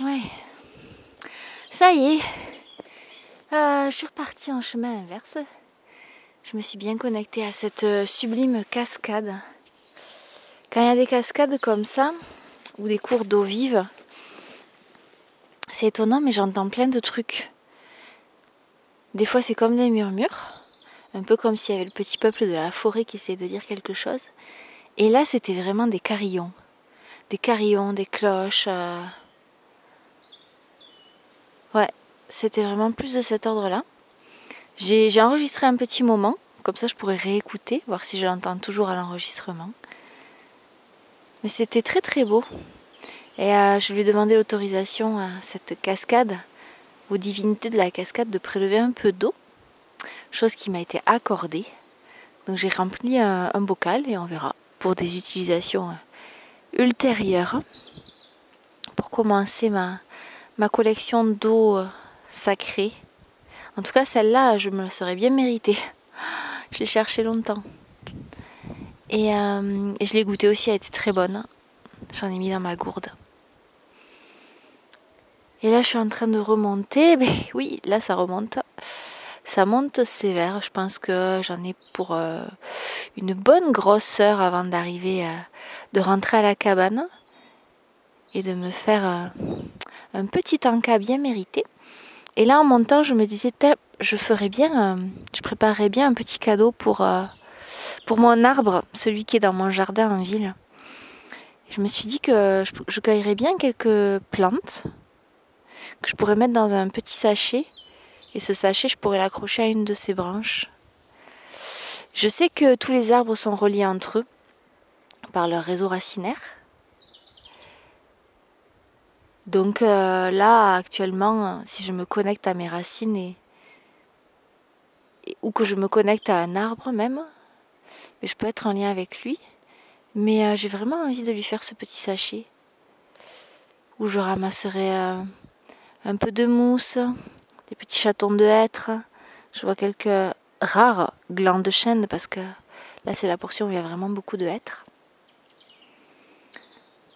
Ouais. Ça y est. Euh, je suis repartie en chemin inverse. Je me suis bien connectée à cette euh, sublime cascade. Quand il y a des cascades comme ça, ou des cours d'eau vive, c'est étonnant, mais j'entends plein de trucs. Des fois, c'est comme des murmures, un peu comme s'il y avait le petit peuple de la forêt qui essayait de dire quelque chose. Et là, c'était vraiment des carillons. Des carillons, des cloches. Euh, Ouais, c'était vraiment plus de cet ordre-là. J'ai enregistré un petit moment, comme ça je pourrais réécouter, voir si je l'entends toujours à l'enregistrement. Mais c'était très très beau. Et euh, je lui ai demandé l'autorisation à cette cascade, aux divinités de la cascade, de prélever un peu d'eau, chose qui m'a été accordée. Donc j'ai rempli un, bocal et on verra pour des utilisations euh, ultérieures. Pour commencer ma, ma collection d'eau euh, sacrée. En tout cas, celle-là, je me la serais bien méritée. Je l'ai cherchée longtemps. Euh, et, je l'ai goûtée aussi, elle était très bonne. J'en ai mis dans ma gourde. Et là, je suis en train de remonter. Oui, là, ça remonte. Ça monte sévère. Je pense que j'en ai pour euh, une bonne grosse heure avant d'arriver, de rentrer à la cabane et de me faire un petit encas bien mérité. Et là, en montant, je me disais, je ferais bien, euh, je préparerais bien un petit cadeau pour, euh, pour mon arbre, celui qui est dans mon jardin en ville. je me suis dit que je cueillerais bien quelques plantes que je pourrais mettre dans un petit sachet. Et ce sachet, je pourrais l'accrocher à une de ses branches. Je sais que tous les arbres sont reliés entre eux par leur réseau racinaire. Donc euh, là, actuellement, si je me connecte à mes racines ou que je me connecte à un arbre même, je peux être en lien avec lui. Mais euh, j'ai vraiment envie de lui faire ce petit sachet où je ramasserai euh, un peu de mousse, des petits chatons de hêtre. Je vois quelques rares glands de chêne parce que là c'est la portion où il y a vraiment beaucoup de hêtre.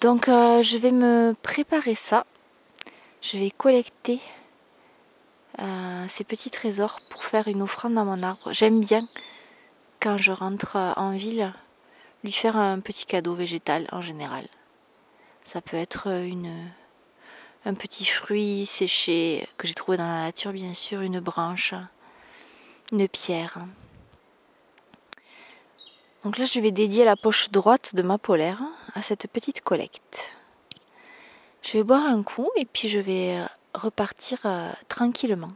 Donc euh, je vais me préparer ça. Je vais collecter euh, ces petits trésors pour faire une offrande dans mon arbre. J'aime bien quand je rentre en ville lui faire un petit cadeau végétal en général. Ça peut être une, un petit fruit séché que j'ai trouvé dans la nature bien sûr, une branche, une pierre. Donc là, je vais dédier la poche droite de ma polaire à cette petite collecte. Je vais boire un coup et puis je vais repartir euh, tranquillement.